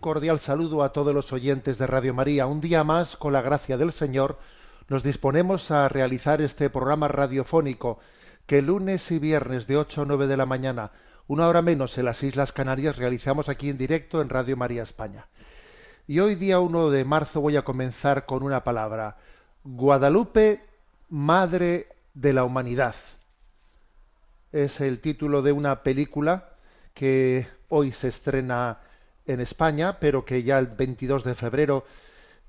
Cordial saludo a todos los oyentes de Radio María. Un día más, con la gracia del Señor, nos disponemos a realizar este programa radiofónico que lunes y viernes de 8 a 9 de la mañana, una hora menos en las Islas Canarias, realizamos aquí en directo en Radio María España. Y hoy día 1 de marzo voy a comenzar con una palabra. Guadalupe, Madre de la Humanidad. Es el título de una película que hoy se estrena en España, pero que ya el 22 de febrero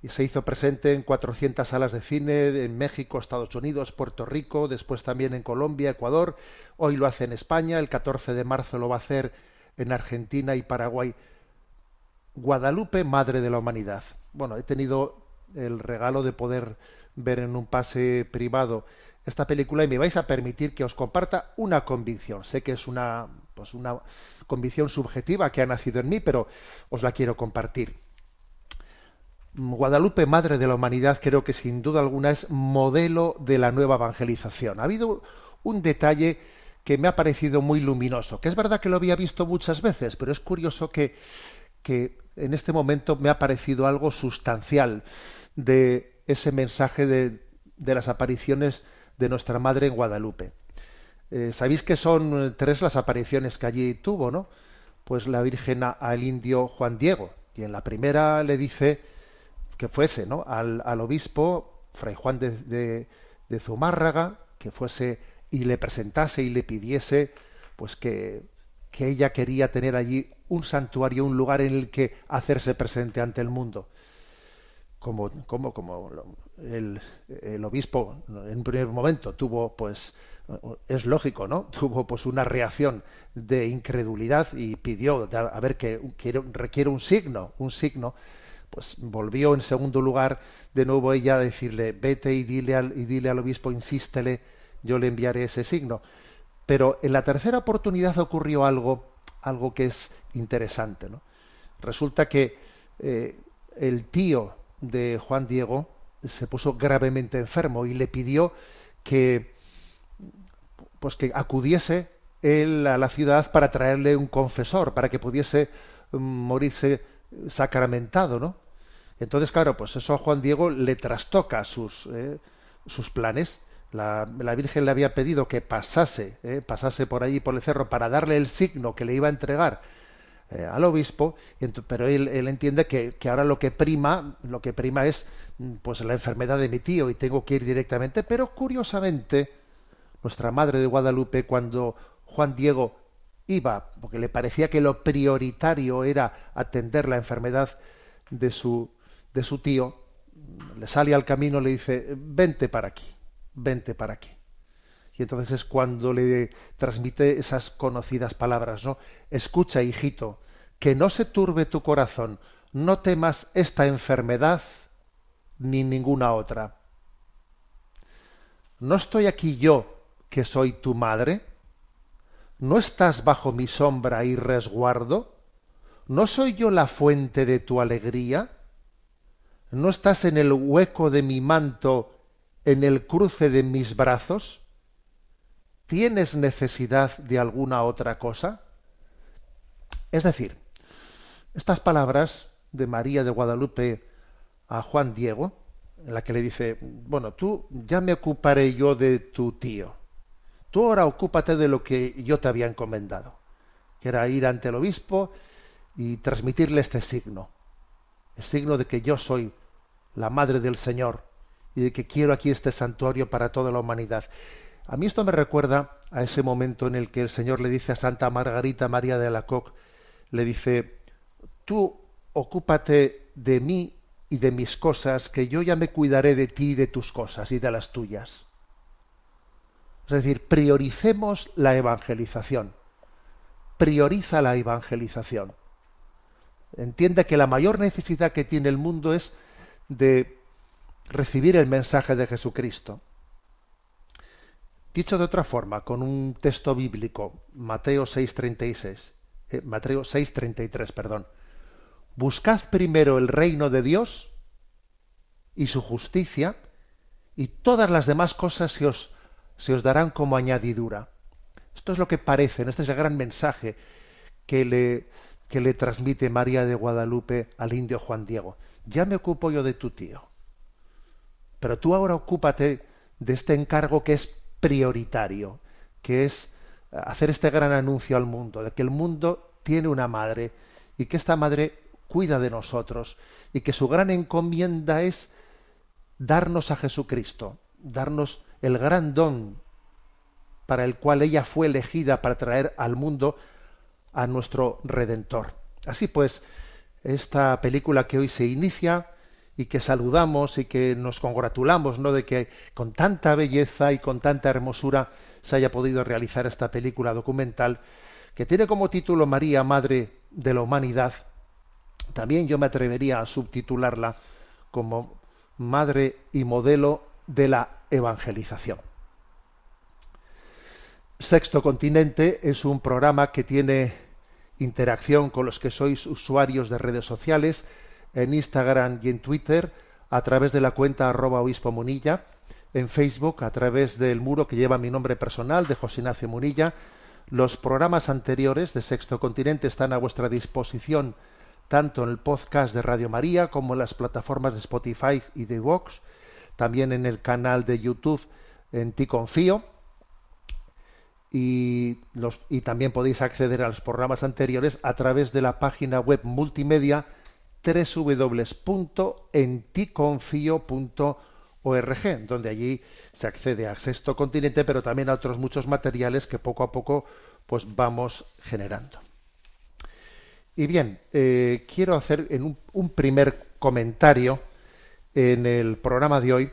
se hizo presente en 400 salas de cine en México, Estados Unidos, Puerto Rico, después también en Colombia, Ecuador. Hoy lo hace en España, el 14 de marzo lo va a hacer en Argentina y Paraguay. Guadalupe, Madre de la Humanidad. Bueno, he tenido el regalo de poder ver en un pase privado esta película y me vais a permitir que os comparta una convicción. Sé que es una, pues una convicción subjetiva que ha nacido en mí, pero os la quiero compartir. Guadalupe, Madre de la Humanidad, creo que sin duda alguna es modelo de la nueva evangelización. Ha habido un detalle que me ha parecido muy luminoso, que es verdad que lo había visto muchas veces, pero es curioso que, que en este momento me ha parecido algo sustancial de ese mensaje de, de las apariciones de nuestra Madre en Guadalupe. Eh, Sabéis que son tres las apariciones que allí tuvo, ¿no? Pues la Virgen al indio Juan Diego. Y en la primera le dice que fuese, ¿no? Al, obispo, Fray Juan de, de, de, Zumárraga, que fuese y le presentase y le pidiese, pues que, que ella quería tener allí un santuario, un lugar en el que hacerse presente ante el mundo como, como, como el, obispo en un primer momento tuvo, pues, es lógico, ¿no? Tuvo pues una reacción de incredulidad y pidió a ver que quiere, requiere un signo, un signo. Pues volvió en segundo lugar de nuevo ella a decirle, vete y dile al, y dile al obispo, insístele, yo le enviaré ese signo. Pero en la tercera oportunidad ocurrió algo, algo que es interesante, ¿no? Resulta que eh, el tío de Juan Diego se puso gravemente enfermo y le pidió que pues que acudiese él a la ciudad para traerle un confesor para que pudiese morirse sacramentado, ¿no? Entonces, claro, pues eso a Juan Diego le trastoca sus, eh, sus planes. La, la, Virgen le había pedido que pasase, eh, pasase por allí por el cerro para darle el signo que le iba a entregar eh, al obispo, pero él, él entiende que, que, ahora lo que prima, lo que prima es pues la enfermedad de mi tío y tengo que ir directamente, pero curiosamente nuestra madre de Guadalupe cuando Juan Diego iba, porque le parecía que lo prioritario era atender la enfermedad de su de su tío, le sale al camino, le dice, vente para aquí, vente para aquí. Y entonces es cuando le transmite esas conocidas palabras, ¿no? Escucha, hijito, que no se turbe tu corazón, no temas esta enfermedad ni ninguna otra. ¿No estoy aquí yo, que soy tu madre? ¿No estás bajo mi sombra y resguardo? ¿No soy yo la fuente de tu alegría? ¿No estás en el hueco de mi manto, en el cruce de mis brazos? ¿Tienes necesidad de alguna otra cosa? Es decir, estas palabras de María de Guadalupe a Juan Diego, en la que le dice, bueno, tú ya me ocuparé yo de tu tío. Tú ahora ocúpate de lo que yo te había encomendado, que era ir ante el obispo y transmitirle este signo, el signo de que yo soy la madre del Señor y de que quiero aquí este santuario para toda la humanidad. A mí esto me recuerda a ese momento en el que el Señor le dice a Santa Margarita María de Alacoque, le dice, tú ocúpate de mí y de mis cosas, que yo ya me cuidaré de ti y de tus cosas y de las tuyas. Es decir, prioricemos la evangelización. Prioriza la evangelización. Entiende que la mayor necesidad que tiene el mundo es de recibir el mensaje de Jesucristo. Dicho de otra forma, con un texto bíblico, Mateo 6:36, eh, Mateo 6:33, perdón. Buscad primero el reino de Dios y su justicia, y todas las demás cosas se os, se os darán como añadidura. Esto es lo que parece, este es el gran mensaje que le, que le transmite María de Guadalupe al indio Juan Diego. Ya me ocupo yo de tu tío, pero tú ahora ocúpate de este encargo que es prioritario, que es hacer este gran anuncio al mundo, de que el mundo tiene una madre y que esta madre cuida de nosotros y que su gran encomienda es darnos a Jesucristo, darnos el gran don para el cual ella fue elegida para traer al mundo a nuestro Redentor. Así pues, esta película que hoy se inicia y que saludamos y que nos congratulamos ¿no? de que con tanta belleza y con tanta hermosura se haya podido realizar esta película documental que tiene como título María, Madre de la Humanidad. También yo me atrevería a subtitularla como Madre y Modelo de la Evangelización. Sexto Continente es un programa que tiene interacción con los que sois usuarios de redes sociales, en Instagram y en Twitter a través de la cuenta arroba obispo munilla, en Facebook a través del muro que lleva mi nombre personal de José Ignacio Munilla. Los programas anteriores de Sexto Continente están a vuestra disposición tanto en el podcast de Radio María como en las plataformas de Spotify y de Vox, también en el canal de YouTube en Ti Confío. Y, también podéis acceder a los programas anteriores a través de la página web multimedia www.enticonfio.org, donde allí se accede a Sexto Continente, pero también a otros muchos materiales que poco a poco pues vamos generando. Y bien, eh, quiero hacer en un, primer comentario en el programa de hoy,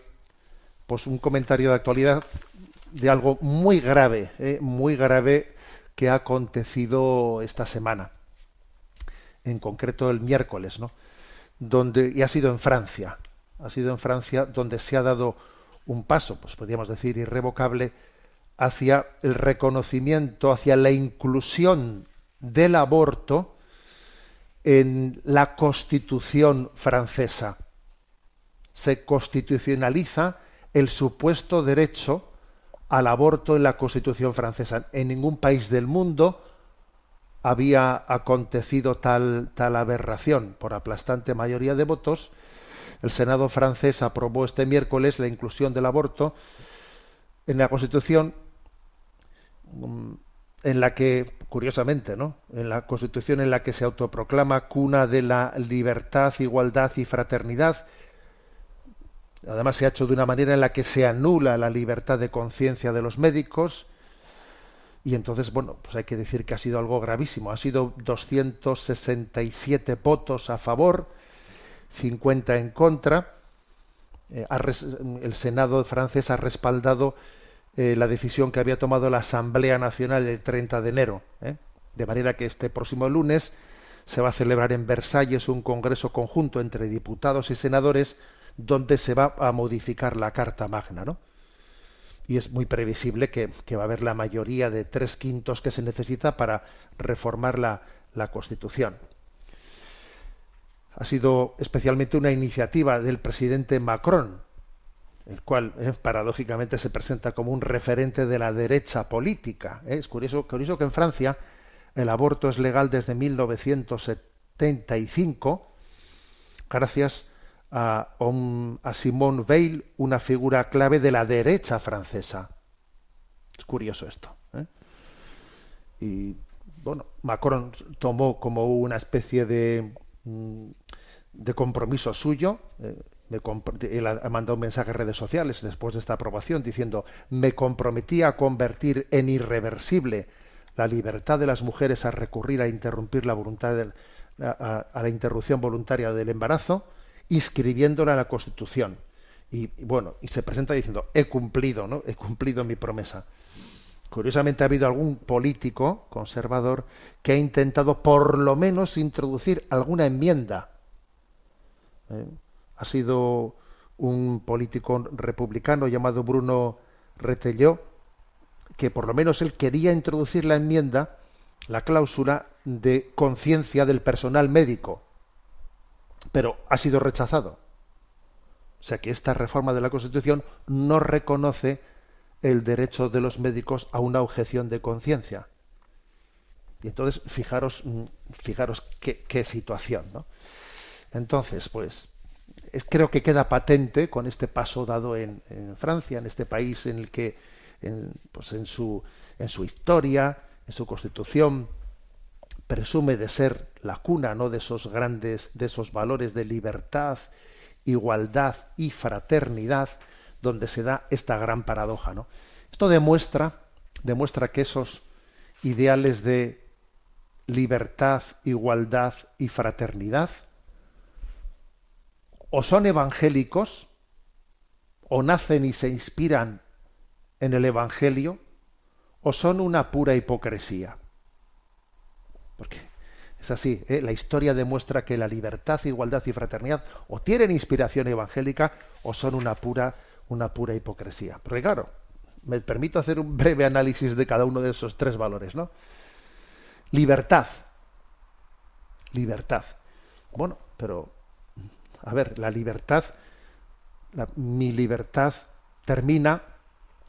pues un comentario de actualidad de algo muy grave, eh, muy grave que ha acontecido esta semana en concreto el miércoles, ¿no? Donde, y ha sido en Francia, ha sido en Francia donde se ha dado un paso, pues podríamos decir irrevocable, hacia el reconocimiento, hacia la inclusión del aborto en la Constitución francesa. Se constitucionaliza el supuesto derecho al aborto en la Constitución francesa. En ningún país del mundo había acontecido tal, tal aberración. Por aplastante mayoría de votos, el Senado francés aprobó este miércoles la inclusión del aborto en la Constitución, mm, en la que, curiosamente, ¿no? En la Constitución en la que se autoproclama cuna de la libertad, igualdad y fraternidad. Además, se ha hecho de una manera en la que se anula la libertad de conciencia de los médicos, y entonces, bueno, pues hay que decir que ha sido algo gravísimo. Ha sido 267 votos a favor, 50 en contra. Eh, el Senado francés ha respaldado eh, la decisión que había tomado la Asamblea Nacional el 30 de enero. ¿eh? De manera que este próximo lunes se va a celebrar en Versalles un congreso conjunto entre diputados y senadores donde se va a modificar la Carta Magna, ¿no? Y es muy previsible que, va a haber la mayoría de tres quintos que se necesita para reformar la, la Constitución. Ha sido especialmente una iniciativa del presidente Macron, el cual eh, paradójicamente se presenta como un referente de la derecha política. ¿eh? Es curioso, curioso que en Francia el aborto es legal desde 1975, gracias a, Simone Veil, una figura clave de la derecha francesa. Es curioso esto. ¿eh? Y bueno, Macron tomó como una especie de, mm, de compromiso suyo, eh, me él ha mandado un mensaje a redes sociales después de esta aprobación diciendo me comprometí a convertir en irreversible la libertad de las mujeres a recurrir a interrumpir la voluntad a, la interrupción voluntaria del embarazo inscribiéndola en la Constitución. Y, bueno y se presenta diciendo he cumplido no he cumplido mi promesa curiosamente ha habido algún político conservador que ha intentado por lo menos introducir alguna enmienda ¿eh? ha sido un político republicano llamado Bruno Retelló, que por lo menos él quería introducir la enmienda, la cláusula de conciencia del personal médico, pero ha sido rechazado. O sea que esta reforma de la Constitución no reconoce el derecho de los médicos a una objeción de conciencia. Y entonces, fijaros, mm, fijaros qué, situación, ¿no? Entonces, pues, creo que queda patente con este paso dado en, Francia, en este país en el que, en, pues en, su, en su historia, en su constitución, presume de ser la cuna ¿no? de esos grandes, de esos valores de libertad, igualdad y fraternidad, donde se da esta gran paradoja. ¿no? Esto demuestra, demuestra que esos ideales de libertad, igualdad y fraternidad o son evangélicos, o nacen y se inspiran en el Evangelio, o son una pura hipocresía. Porque es así, ¿eh? la historia demuestra que la libertad, igualdad y fraternidad o tienen inspiración evangélica o son una pura, una pura hipocresía. Porque claro, me permito hacer un breve análisis de cada uno de esos tres valores, ¿no? Libertad. Libertad. Bueno, pero a ver, la libertad, mi libertad termina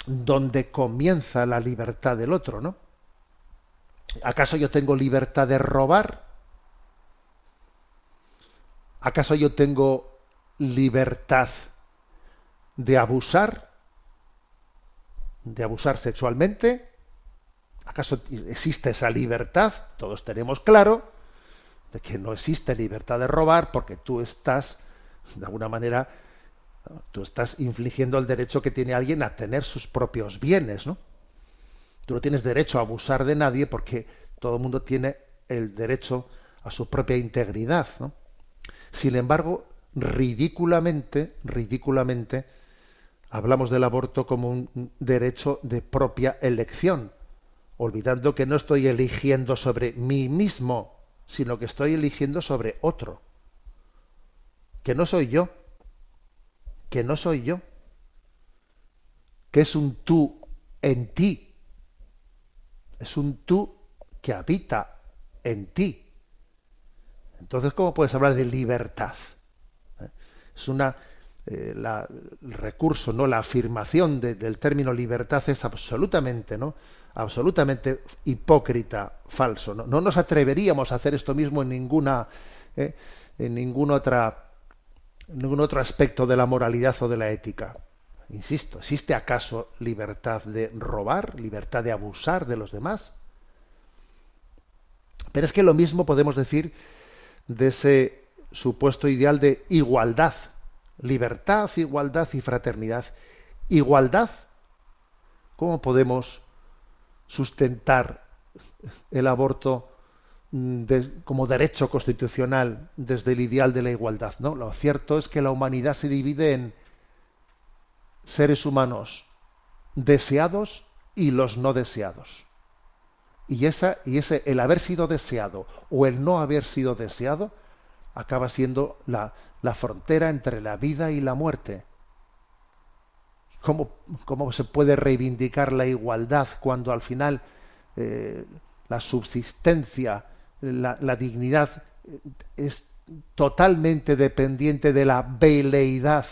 donde comienza la libertad del otro, ¿no? ¿Acaso yo tengo libertad de robar? ¿Acaso yo tengo libertad de abusar? ¿De abusar sexualmente? ¿Acaso existe esa libertad? Todos tenemos claro de que no existe libertad de robar porque tú estás, de alguna manera, tú estás infligiendo el derecho que tiene alguien a tener sus propios bienes, ¿no? Tú no tienes derecho a abusar de nadie porque todo el mundo tiene el derecho a su propia integridad. Sin embargo, ridículamente, ridículamente, hablamos del aborto como un derecho de propia elección, olvidando que no estoy eligiendo sobre mí mismo, sino que estoy eligiendo sobre otro, que no soy yo, que no soy yo, que es un tú en ti, es un tú que habita en ti. Entonces, ¿cómo puedes hablar de libertad? ¿Eh? Es una eh, el recurso, no la afirmación del término libertad es absolutamente, ¿no? absolutamente hipócrita, falso. No, nos atreveríamos a hacer esto mismo en ninguna, eh, en ningún otra, ningún otro aspecto de la moralidad o de la ética. Insisto, ¿existe acaso libertad de robar, libertad de abusar de los demás? Pero es que lo mismo podemos decir de ese supuesto ideal de igualdad, libertad, igualdad y fraternidad. Igualdad, ¿cómo podemos sustentar el aborto mm, como derecho constitucional desde el ideal de la igualdad. No, lo cierto es que la humanidad se divide en seres humanos deseados y los no deseados. Y esa y ese el haber sido deseado o el no haber sido deseado acaba siendo la, la frontera entre la vida y la muerte. ¿Cómo, se puede reivindicar la igualdad cuando al final eh, la subsistencia, la, dignidad eh, es totalmente dependiente de la veleidad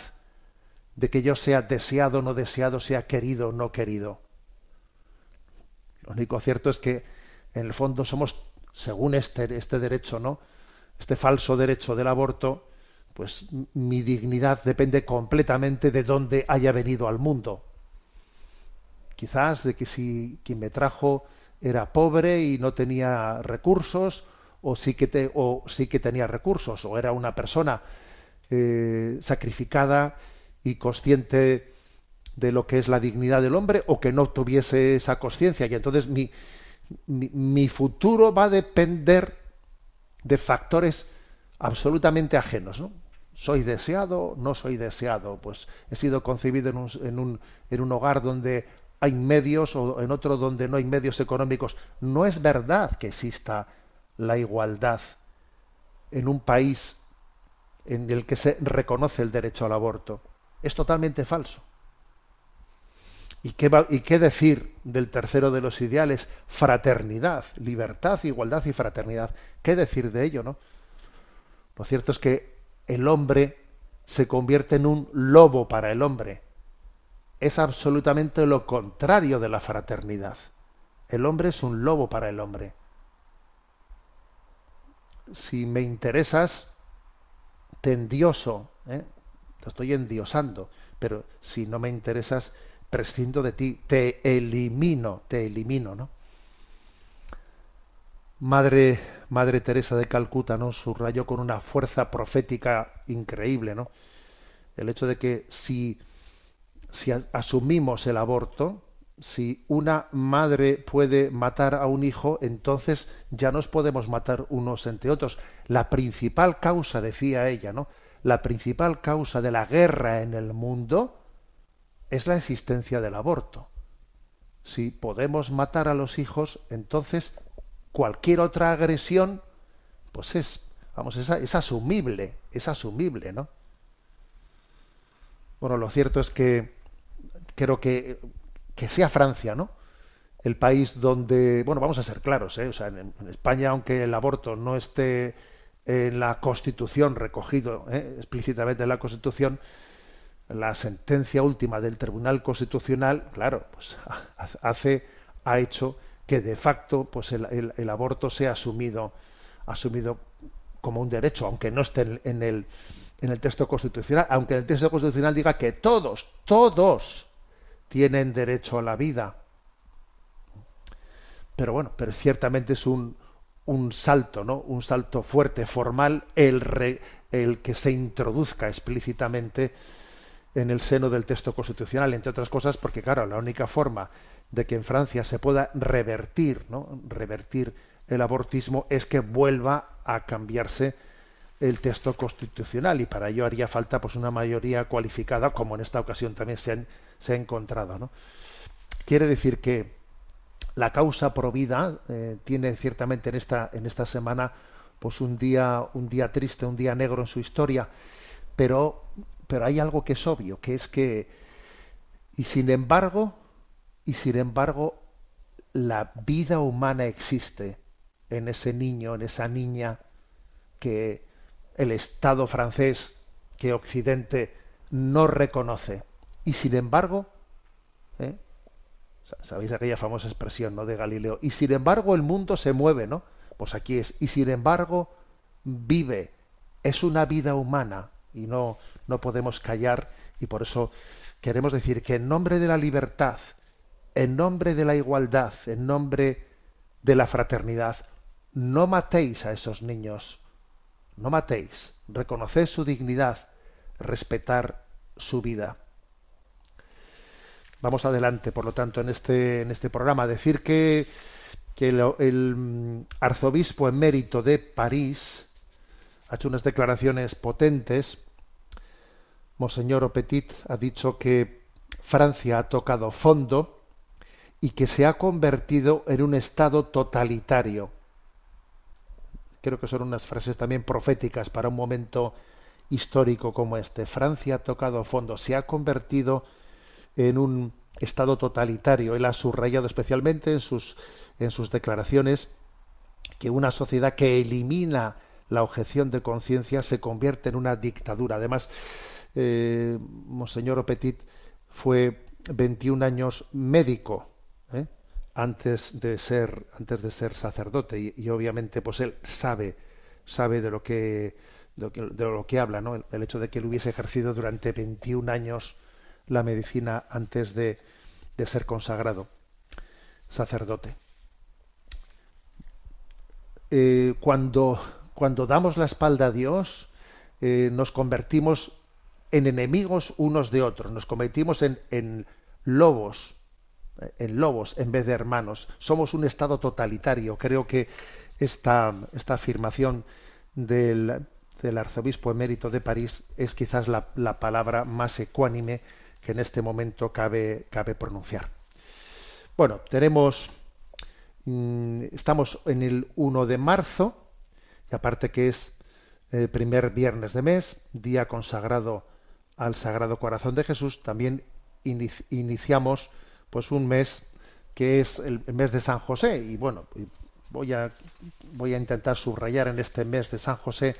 de que yo sea deseado o no deseado, sea querido o no querido? Lo único cierto es que en el fondo somos, según este, este derecho, ¿no? Este falso derecho del aborto, pues mi dignidad depende completamente de dónde haya venido al mundo. Quizás de que si quien me trajo era pobre y no tenía recursos, o sí que, o sí que tenía recursos, o era una persona eh, sacrificada y consciente de lo que es la dignidad del hombre o que no tuviese esa conciencia y entonces mi, mi, futuro va a depender de factores absolutamente ajenos. ¿no? ¿Soy deseado? ¿No soy deseado? Pues he sido concebido en un, en un, en un hogar donde hay medios o en otro donde no hay medios económicos. No es verdad que exista la igualdad en un país en el que se reconoce el derecho al aborto. Es totalmente falso. ¿Y qué, ¿Y qué, decir del tercero de los ideales? Fraternidad, libertad, igualdad y fraternidad. ¿Qué decir de ello, no? Lo cierto es que el hombre se convierte en un lobo para el hombre. Es absolutamente lo contrario de la fraternidad. El hombre es un lobo para el hombre. Si me interesas, te endioso, ¿eh? Estoy endiosando, pero si no me interesas, prescindo de ti, te elimino, te elimino, ¿no? Madre, Madre Teresa de Calcuta, ¿no? Subrayó con una fuerza profética increíble, ¿no? El hecho de que si, si asumimos el aborto, si una madre puede matar a un hijo, entonces ya nos podemos matar unos entre otros. La principal causa, decía ella, ¿no? La principal causa de la guerra en el mundo es la existencia del aborto. Si podemos matar a los hijos, entonces cualquier otra agresión, pues es, vamos, es, asumible, es asumible, ¿no? Bueno, lo cierto es que creo que, que sea Francia, ¿no? El país donde, bueno, vamos a ser claros, ¿eh? O sea, en, España, aunque el aborto no esté en la Constitución recogido ¿eh? explícitamente en la Constitución, la sentencia última del Tribunal Constitucional, claro, pues hace, ha hecho que de facto pues el, el, aborto sea asumido asumido como un derecho aunque no esté en, el en el texto constitucional aunque el texto constitucional diga que todos todos tienen derecho a la vida pero bueno pero ciertamente es un un salto no un salto fuerte formal el el que se introduzca explícitamente en el seno del texto constitucional entre otras cosas porque claro la única forma de que en Francia se pueda revertir, ¿no? revertir el abortismo es que vuelva a cambiarse el texto constitucional y para ello haría falta pues una mayoría cualificada como en esta ocasión también se, se ha encontrado ¿no? quiere decir que la causa pro vida eh, tiene ciertamente en esta en esta semana pues un día un día triste un día negro en su historia pero pero hay algo que es obvio que es que y sin embargo y sin embargo la vida humana existe en ese niño, en esa niña que el Estado francés, que Occidente no reconoce. Y sin embargo, ¿eh? Sabéis aquella famosa expresión ¿no? de Galileo, y sin embargo el mundo se mueve, ¿no? Pues aquí es, y sin embargo vive, es una vida humana, y no, no podemos callar, y por eso queremos decir que en nombre de la libertad, en nombre de la igualdad, en nombre de la fraternidad, no matéis a esos niños, no matéis, reconoced su dignidad, respetar su vida. Vamos adelante, por lo tanto, en este, en este programa. Decir que, que el, mm, arzobispo emérito de París ha hecho unas declaraciones potentes. Monseñor Opetit ha dicho que Francia ha tocado fondo y que se ha convertido en un Estado totalitario. Creo que son unas frases también proféticas para un momento histórico como este. Francia ha tocado fondo, se ha convertido en un Estado totalitario. Él ha subrayado especialmente en sus, en sus declaraciones que una sociedad que elimina la objeción de conciencia se convierte en una dictadura. Además, eh, Monseñor Opetit fue 21 años médico ¿eh? antes de ser antes de ser sacerdote y, obviamente pues él sabe sabe de lo que de lo que, habla no el, hecho de que él hubiese ejercido durante 21 años la medicina antes de, de ser consagrado sacerdote eh, cuando cuando damos la espalda a Dios eh, nos convertimos en enemigos unos de otros, nos convertimos en, en lobos, en lobos en vez de hermanos. Somos un Estado totalitario. Creo que esta, esta afirmación del, del, arzobispo emérito de París es quizás la, la, palabra más ecuánime que en este momento cabe, cabe pronunciar. Bueno, tenemos, mm, estamos en el 1 de marzo, y aparte que es el primer viernes de mes, día consagrado al Sagrado Corazón de Jesús, también iniciamos pues un mes que es el mes de San José y bueno voy a voy a intentar subrayar en este mes de San José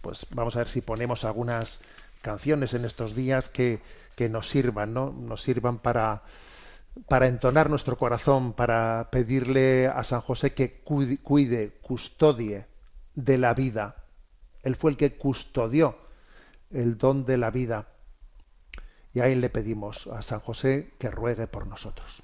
pues vamos a ver si ponemos algunas canciones en estos días que, que nos sirvan no nos sirvan para para entonar nuestro corazón para pedirle a San José que cuide custodie de la vida. Él fue el que custodió el don de la vida. Y ahí le pedimos a San José que ruegue por nosotros.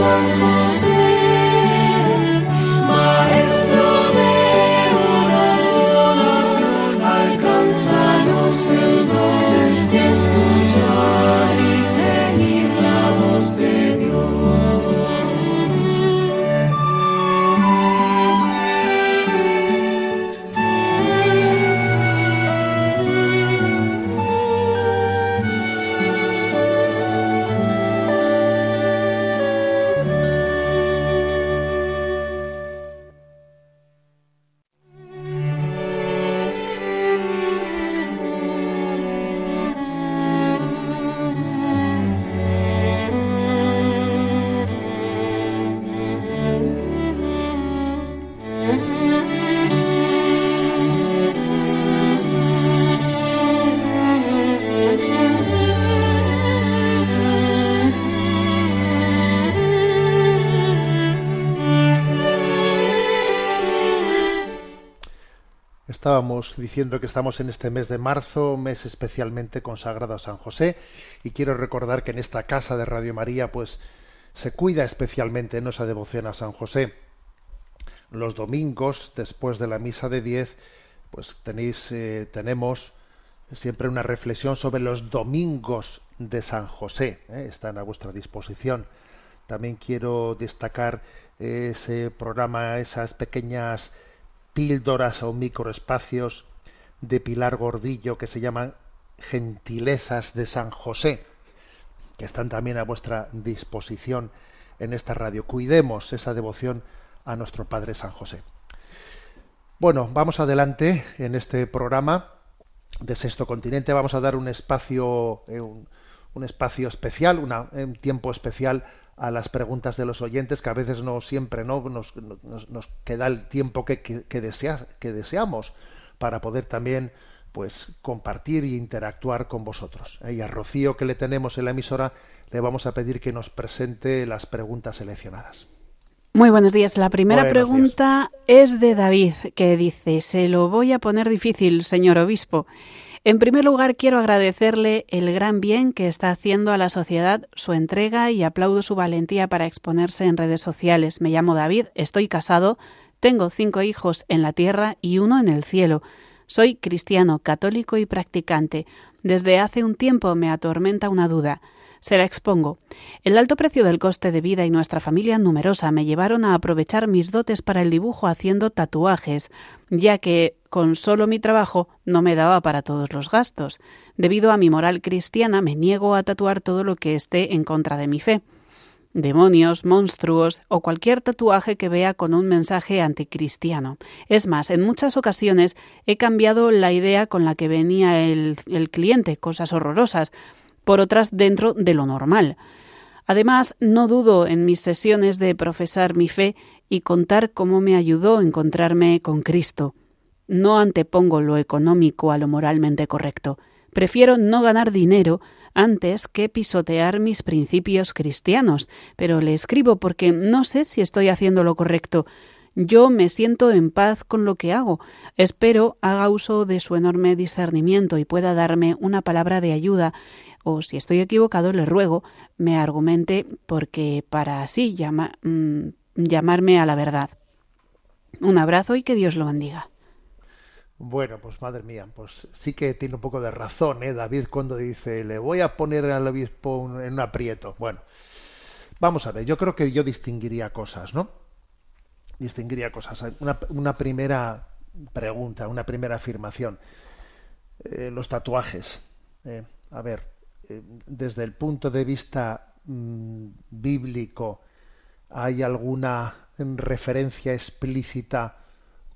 sun. Diciendo que estamos en este mes de marzo, mes especialmente consagrado a San José, y quiero recordar que en esta casa de Radio María, pues se cuida especialmente en esa devoción a San José. Los domingos, después de la misa de diez, pues tenéis, eh, tenemos siempre una reflexión sobre los domingos de San José. ¿eh? Están a vuestra disposición. También quiero destacar ese programa, esas pequeñas píldoras o microespacios de Pilar Gordillo que se llaman Gentilezas de San José, que están también a vuestra disposición en esta radio. Cuidemos esa devoción a nuestro Padre San José. Bueno, vamos adelante en este programa de Sexto Continente. Vamos a dar un espacio, eh, un, un, espacio especial, una, un tiempo especial a las preguntas de los oyentes, que a veces no siempre no nos, nos, nos queda el tiempo que, que, que, desea, que deseamos para poder también pues compartir e interactuar con vosotros. Y a Rocío que le tenemos en la emisora le vamos a pedir que nos presente las preguntas seleccionadas. Muy buenos días. La primera buenos pregunta días. es de David, que dice, se lo voy a poner difícil, señor obispo. En primer lugar, quiero agradecerle el gran bien que está haciendo a la sociedad su entrega y aplaudo su valentía para exponerse en redes sociales. Me llamo David, estoy casado, tengo cinco hijos en la tierra y uno en el cielo. Soy cristiano, católico y practicante. Desde hace un tiempo me atormenta una duda. Se la expongo. El alto precio del coste de vida y nuestra familia numerosa me llevaron a aprovechar mis dotes para el dibujo haciendo tatuajes, ya que con solo mi trabajo no me daba para todos los gastos. Debido a mi moral cristiana me niego a tatuar todo lo que esté en contra de mi fe demonios, monstruos o cualquier tatuaje que vea con un mensaje anticristiano. Es más, en muchas ocasiones he cambiado la idea con la que venía el, el cliente, cosas horrorosas, por otras dentro de lo normal. Además, no dudo en mis sesiones de profesar mi fe y contar cómo me ayudó a encontrarme con Cristo. No antepongo lo económico a lo moralmente correcto. Prefiero no ganar dinero antes que pisotear mis principios cristianos, pero le escribo porque no sé si estoy haciendo lo correcto. Yo me siento en paz con lo que hago. Espero haga uso de su enorme discernimiento y pueda darme una palabra de ayuda o si estoy equivocado le ruego me argumente porque para así llama, mmm, llamarme a la verdad. Un abrazo y que Dios lo bendiga. Bueno, pues madre mía, pues sí que tiene un poco de razón, ¿eh? David, cuando dice, le voy a poner al obispo en un aprieto. Bueno, vamos a ver, yo creo que yo distinguiría cosas, ¿no? Distinguiría cosas. Una, una primera pregunta, una primera afirmación. Eh, los tatuajes. Eh, a ver, desde el punto de vista mmm, bíblico, ¿hay alguna referencia explícita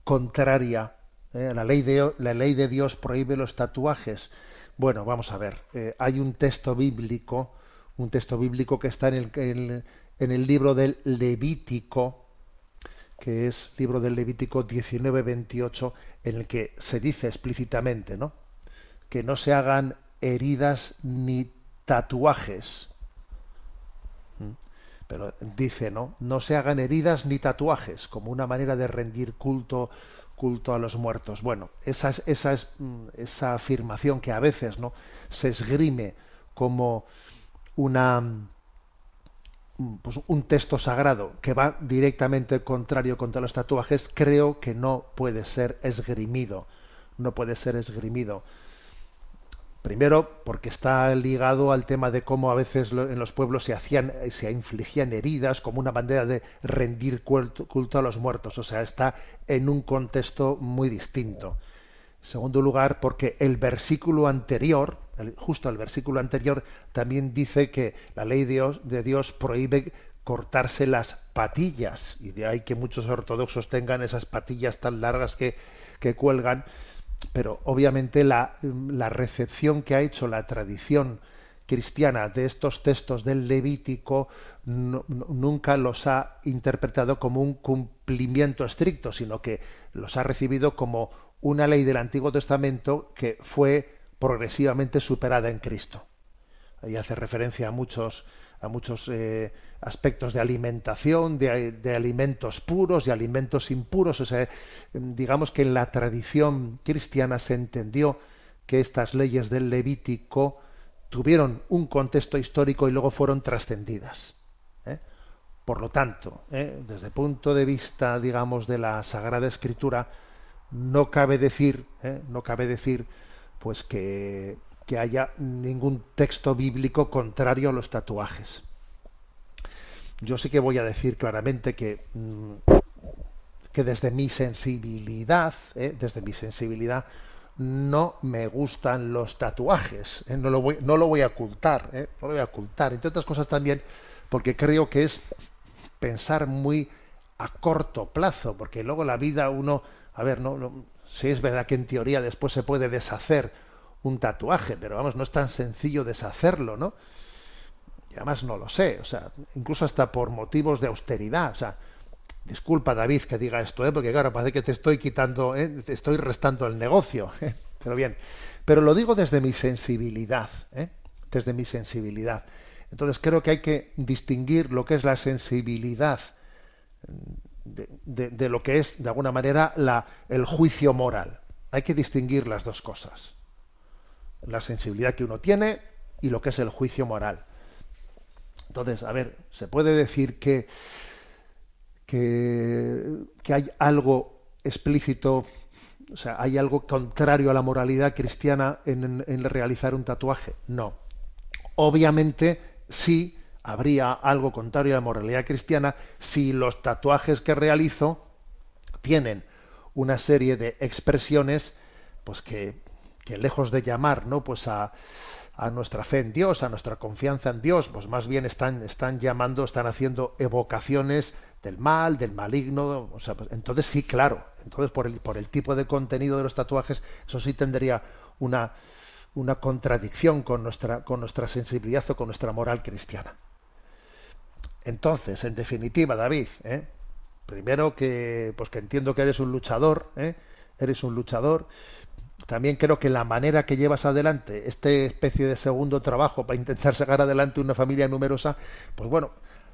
contraria? Eh, la, ley de, la ley de Dios prohíbe los tatuajes. Bueno, vamos a ver. Eh, hay un texto bíblico, un texto bíblico que está en el, en el libro del Levítico, que es libro del Levítico 19-28, en el que se dice explícitamente, ¿no? Que no se hagan heridas ni tatuajes. ¿Mm? Pero dice, ¿no? No se hagan heridas ni tatuajes, como una manera de rendir culto culto a los muertos. Bueno, esa, esa, es, mm, esa afirmación que a veces ¿no? se esgrime como una mm, pues un texto sagrado que va directamente contrario contra los tatuajes, creo que no puede ser esgrimido. No puede ser esgrimido. Primero, porque está ligado al tema de cómo a veces en los pueblos se hacían, se infligían heridas como una manera de rendir culto, a los muertos. O sea, está en un contexto muy distinto. Segundo lugar, porque el versículo anterior, justo el versículo anterior, también dice que la ley de Dios, de Dios prohíbe cortarse las patillas. Y de ahí que muchos ortodoxos tengan esas patillas tan largas que, que cuelgan pero obviamente la, la, recepción que ha hecho la tradición cristiana de estos textos del Levítico nunca los ha interpretado como un cumplimiento estricto, sino que los ha recibido como una ley del Antiguo Testamento que fue progresivamente superada en Cristo. Ahí hace referencia a muchos a muchos eh, aspectos de alimentación, de, de, alimentos puros, y alimentos impuros. O sea, digamos que en la tradición cristiana se entendió que estas leyes del Levítico tuvieron un contexto histórico y luego fueron trascendidas. ¿eh? Por lo tanto, ¿eh? desde el punto de vista, digamos, de la Sagrada Escritura, no cabe decir, no cabe decir, pues que que haya ningún texto bíblico contrario a los tatuajes. Yo sí que voy a decir claramente que, mm, que desde mi sensibilidad, ¿eh? desde mi sensibilidad, no me gustan los tatuajes. ¿eh? No, lo voy, no lo voy a ocultar, ¿eh? no lo voy a ocultar. Entre otras cosas también porque creo que es pensar muy a corto plazo, porque luego la vida uno a ver, no, no, si es verdad que en teoría después se puede deshacer un tatuaje, pero vamos, no es tan sencillo deshacerlo, ¿no? Y además no lo sé, o sea, incluso hasta por motivos de austeridad, o sea, disculpa David que diga esto, ¿eh? porque claro, parece que te estoy quitando, ¿eh? te estoy restando el negocio, ¿eh? pero bien, pero lo digo desde mi sensibilidad, ¿eh? desde mi sensibilidad. Entonces creo que hay que distinguir lo que es la sensibilidad de, de, lo que es, de alguna manera, la, el juicio moral. Hay que distinguir las dos cosas. La sensibilidad que uno tiene y lo que es el juicio moral. Entonces, a ver, se puede decir que, que, que hay algo explícito, o sea, hay algo contrario a la moralidad cristiana en, en realizar un tatuaje. No. Obviamente, sí habría algo contrario a la moralidad cristiana si los tatuajes que realizo tienen una serie de expresiones pues que, que lejos de llamar no pues a, a, nuestra fe en Dios a nuestra confianza en Dios pues más bien están están llamando están haciendo evocaciones del mal del maligno pues, entonces sí claro entonces por el por el tipo de contenido de los tatuajes eso sí tendría una una contradicción con nuestra con nuestra sensibilidad o con nuestra moral cristiana entonces, en definitiva, David, ¿eh? primero que, pues que entiendo que eres un luchador, ¿eh? eres un luchador. También creo que la manera que llevas adelante este especie de segundo trabajo para intentar sacar adelante una familia numerosa, pues bueno,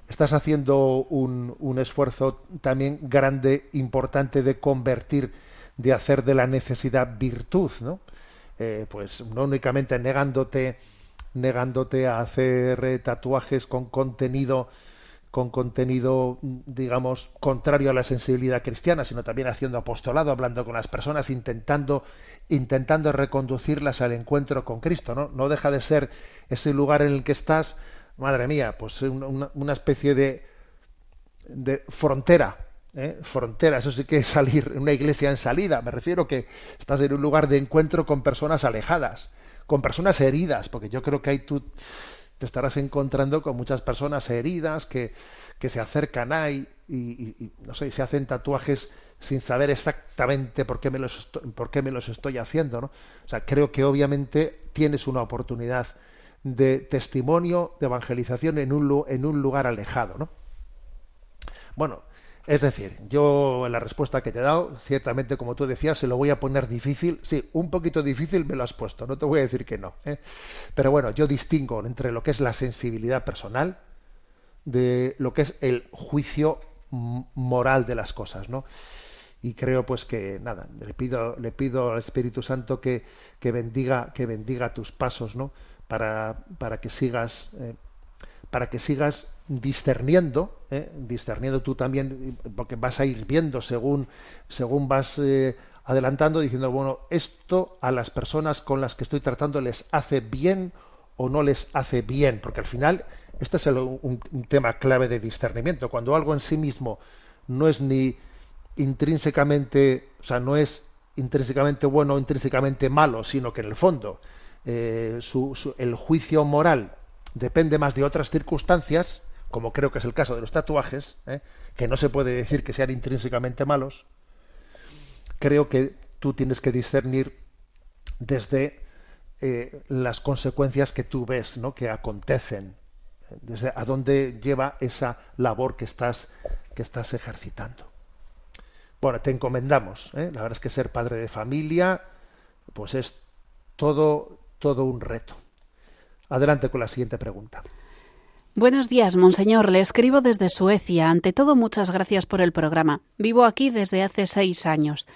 estás haciendo un, un esfuerzo también grande, importante de convertir, de hacer de la necesidad virtud, ¿no? Eh, pues no únicamente negándote, negándote a hacer tatuajes con contenido con contenido, digamos, contrario a la sensibilidad cristiana, sino también haciendo apostolado, hablando con las personas, intentando, intentando reconducirlas al encuentro con Cristo, ¿no? No deja de ser ese lugar en el que estás, madre mía, pues una, una especie de, de frontera, ¿eh? frontera, eso sí que es salir, una iglesia en salida, me refiero que estás en un lugar de encuentro con personas alejadas, con personas heridas, porque yo creo que hay tú te estarás encontrando con muchas personas heridas que, que se acercan ahí y, no sé, se hacen tatuajes sin saber exactamente por qué me los estoy, por qué me los estoy haciendo, ¿no? O sea, creo que obviamente tienes una oportunidad de testimonio, de evangelización en un, en un lugar alejado, ¿no? Bueno, es decir, yo la respuesta que te he dado, ciertamente, como tú decías, se lo voy a poner difícil. Sí, un poquito difícil me lo has puesto, no te voy a decir que no. ¿eh? Pero bueno, yo distingo entre lo que es la sensibilidad personal de lo que es el juicio moral de las cosas, ¿no? Y creo pues que nada, le pido, le pido al Espíritu Santo que, que bendiga, que bendiga tus pasos, ¿no? Para, para que sigas, eh, para que sigas discerniendo, ¿eh? discerniendo tú también, porque vas a ir viendo según, según vas eh, adelantando, diciendo, bueno, esto a las personas con las que estoy tratando les hace bien o no les hace bien, porque al final este es el, un, un, tema clave de discernimiento. Cuando algo en sí mismo no es ni intrínsecamente, o sea, no es intrínsecamente bueno o intrínsecamente malo, sino que en el fondo eh, el juicio moral depende más de otras circunstancias, como creo que es el caso de los tatuajes, ¿eh? que no se puede decir que sean intrínsecamente malos, creo que tú tienes que discernir desde eh, las consecuencias que tú ves, ¿no? que acontecen, desde a dónde lleva esa labor que estás, que estás ejercitando. Bueno, te encomendamos. ¿eh? La verdad es que ser padre de familia, pues es todo, todo un reto. Adelante con la siguiente pregunta. Buenos días, monseñor. Le escribo desde Suecia. Ante todo, muchas gracias por el programa. Vivo aquí desde hace seis años.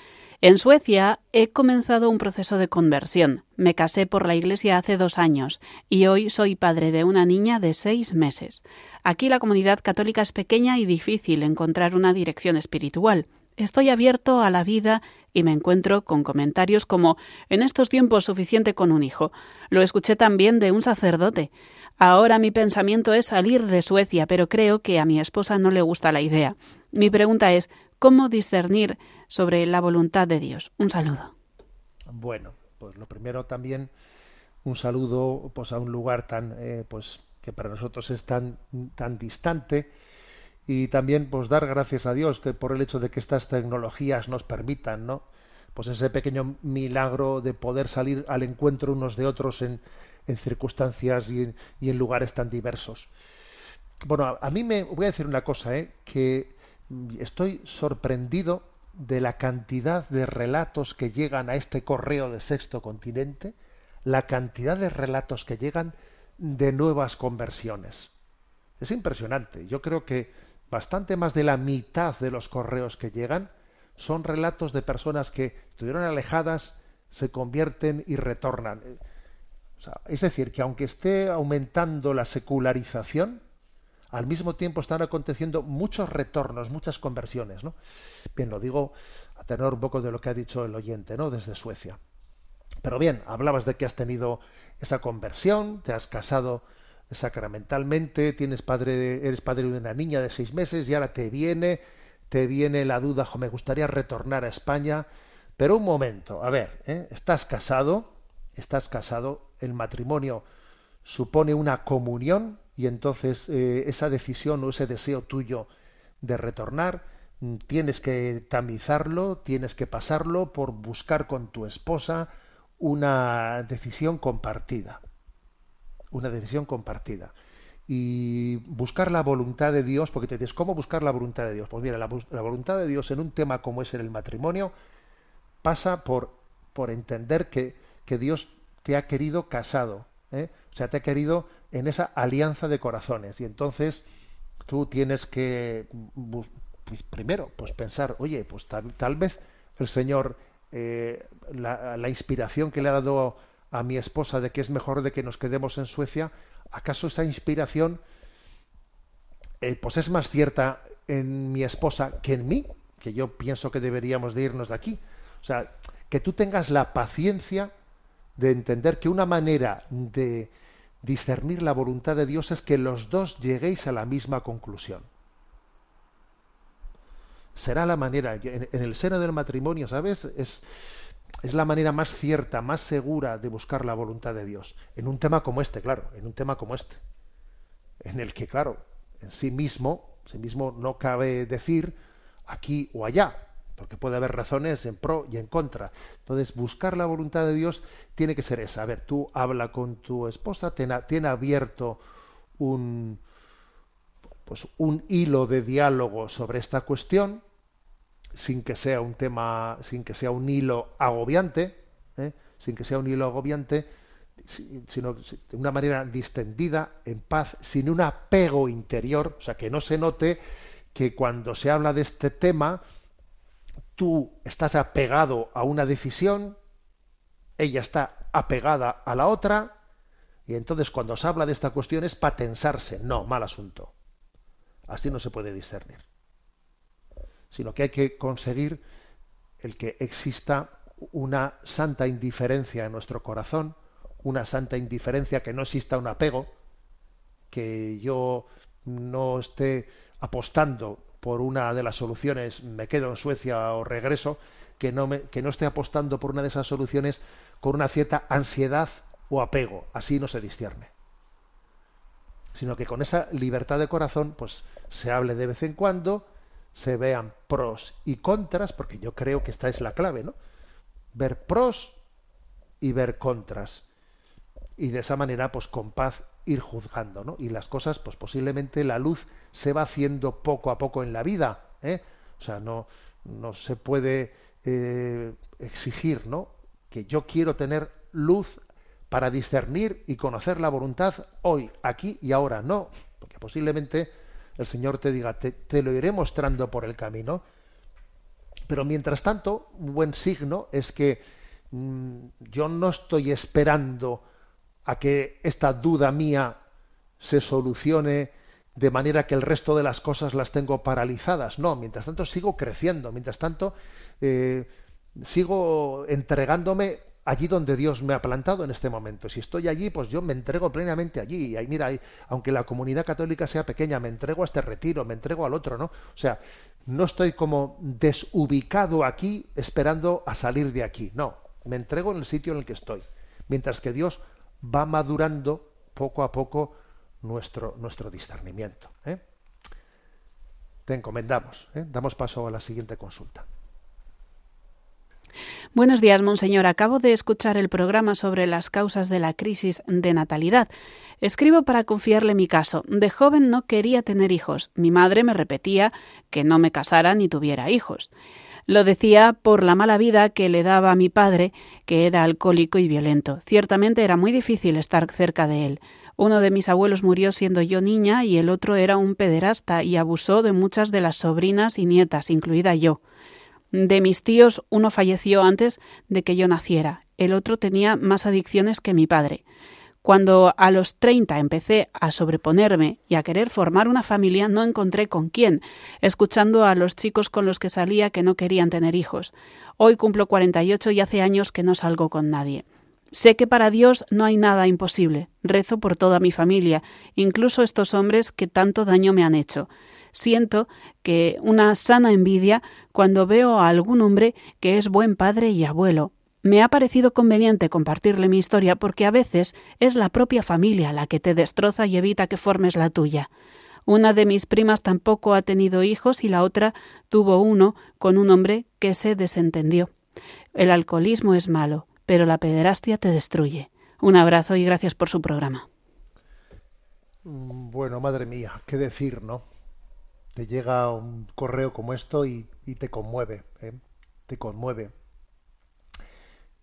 En Suecia he comenzado un proceso de conversión. Me casé por la Iglesia hace dos años y hoy soy padre de una niña de seis meses. Aquí la comunidad católica es pequeña y difícil encontrar una dirección espiritual. Estoy abierto a la vida y me encuentro con comentarios como en estos tiempos suficiente con un hijo. Lo escuché también de un sacerdote. Ahora mi pensamiento es salir de Suecia, pero creo que a mi esposa no le gusta la idea. Mi pregunta es, ¿cómo discernir sobre la voluntad de Dios? Un saludo. Bueno, pues lo primero también un saludo pues a un lugar tan eh, pues que para nosotros es tan tan distante y también pues dar gracias a Dios que por el hecho de que estas tecnologías nos permitan, ¿no? Pues ese pequeño milagro de poder salir al encuentro unos de otros en, en circunstancias y en, lugares tan diversos. Bueno, a, mí me voy a decir una cosa, ¿eh? que estoy sorprendido de la cantidad de relatos que llegan a este correo de sexto continente, la cantidad de relatos que llegan de nuevas conversiones. Es impresionante. Yo creo que bastante más de la mitad de los correos que llegan son relatos de personas que estuvieron alejadas, se convierten y retornan. es decir, que aunque esté aumentando la secularización, al mismo tiempo están aconteciendo muchos retornos, muchas conversiones. ¿no? Bien, lo digo a tenor un poco de lo que ha dicho el oyente, ¿no? Desde Suecia. Pero bien, hablabas de que has tenido esa conversión, te has casado sacramentalmente, tienes padre, eres padre de una niña de seis meses y ahora te viene, te viene la duda, me gustaría retornar a España, pero un momento, a ver, ¿eh? estás casado, estás casado, el matrimonio supone una comunión y entonces eh, esa decisión o ese deseo tuyo de retornar mm, tienes que tamizarlo, tienes que pasarlo por buscar con tu esposa una decisión compartida una decisión compartida. Y buscar la voluntad de Dios, porque te dices, ¿cómo buscar la voluntad de Dios? Pues mira, la, voluntad de Dios en un tema como es el matrimonio pasa por, por entender que, que Dios te ha querido casado, ¿eh? o sea, te ha querido en esa alianza de corazones. Y entonces tú tienes que, pues, primero, pues pensar, oye, pues tal, vez el Señor, eh, la, la, inspiración que le ha dado a mi esposa de que es mejor de que nos quedemos en Suecia, ¿acaso esa inspiración eh, pues es más cierta en mi esposa que en mí? Que yo pienso que deberíamos de irnos de aquí. O sea, que tú tengas la paciencia de entender que una manera de discernir la voluntad de Dios es que los dos lleguéis a la misma conclusión. Será la manera, en, en el seno del matrimonio, ¿sabes? Es, es la manera más cierta, más segura de buscar la voluntad de Dios. En un tema como este, claro, en un tema como este. En el que, claro, en sí mismo, en sí mismo no cabe decir aquí o allá, porque puede haber razones en pro y en contra. Entonces, buscar la voluntad de Dios tiene que ser esa. A ver, tú habla con tu esposa, tiene, abierto un, pues, un hilo de diálogo sobre esta cuestión, sin que sea un tema, sin que sea un hilo agobiante, ¿eh? sin que sea un hilo agobiante, sino de una manera distendida, en paz, sin un apego interior, o sea, que no se note que cuando se habla de este tema, tú estás apegado a una decisión, ella está apegada a la otra, y entonces cuando se habla de esta cuestión es para tensarse. No, mal asunto. Así no se puede discernir sino que hay que conseguir el que exista una santa indiferencia en nuestro corazón, una santa indiferencia, que no exista un apego, que yo no esté apostando por una de las soluciones, me quedo en Suecia o regreso, que no, me, que no esté apostando por una de esas soluciones con una cierta ansiedad o apego, así no se discierne. Sino que con esa libertad de corazón, pues se hable de vez en cuando, se vean pros y contras, porque yo creo que esta es la clave, ¿no? Ver pros y ver contras. Y de esa manera, pues con paz ir juzgando, ¿no? Y las cosas, pues posiblemente la luz se va haciendo poco a poco en la vida, ¿eh? O sea, no, no se puede eh, exigir, ¿no? Que yo quiero tener luz para discernir y conocer la voluntad hoy, aquí y ahora. No, porque posiblemente el Señor te diga, te, lo iré mostrando por el camino. Pero mientras tanto, un buen signo es que mm, yo no estoy esperando a que esta duda mía se solucione de manera que el resto de las cosas las tengo paralizadas. No, mientras tanto sigo creciendo, mientras tanto eh, sigo entregándome allí donde Dios me ha plantado en este momento. Si estoy allí, pues yo me entrego plenamente allí. Y mira, aunque la comunidad católica sea pequeña, me entrego a este retiro, me entrego al otro, ¿no? O sea, no estoy como desubicado aquí esperando a salir de aquí. No, me entrego en el sitio en el que estoy. Mientras que Dios va madurando poco a poco nuestro, nuestro discernimiento. ¿eh? te encomendamos. ¿eh? Damos paso a la siguiente consulta. Buenos días, monseñor. Acabo de escuchar el programa sobre las causas de la crisis de natalidad. Escribo para confiarle mi caso. De joven no quería tener hijos. Mi madre me repetía que no me casara ni tuviera hijos. Lo decía por la mala vida que le daba a mi padre, que era alcohólico y violento. Ciertamente era muy difícil estar cerca de él. Uno de mis abuelos murió siendo yo niña y el otro era un pederasta y abusó de muchas de las sobrinas y nietas, incluida yo. De mis tíos, uno falleció antes de que yo naciera, el otro tenía más adicciones que mi padre. Cuando a los treinta empecé a sobreponerme y a querer formar una familia, no encontré con quién, escuchando a los chicos con los que salía que no querían tener hijos. Hoy cumplo cuarenta y ocho y hace años que no salgo con nadie. Sé que para Dios no hay nada imposible. Rezo por toda mi familia, incluso estos hombres que tanto daño me han hecho siento que una sana envidia cuando veo a algún hombre que es buen padre y abuelo. Me ha parecido conveniente compartirle mi historia porque a veces es la propia familia la que te destroza y evita que formes la tuya. Una de mis primas tampoco ha tenido hijos y la otra tuvo uno con un hombre que se desentendió. El alcoholismo es malo, pero la pederastia te destruye. Un abrazo y gracias por su programa. Mm, bueno, madre mía, qué decir, ¿no? Te llega un correo como esto y, te conmueve, ¿eh? te conmueve.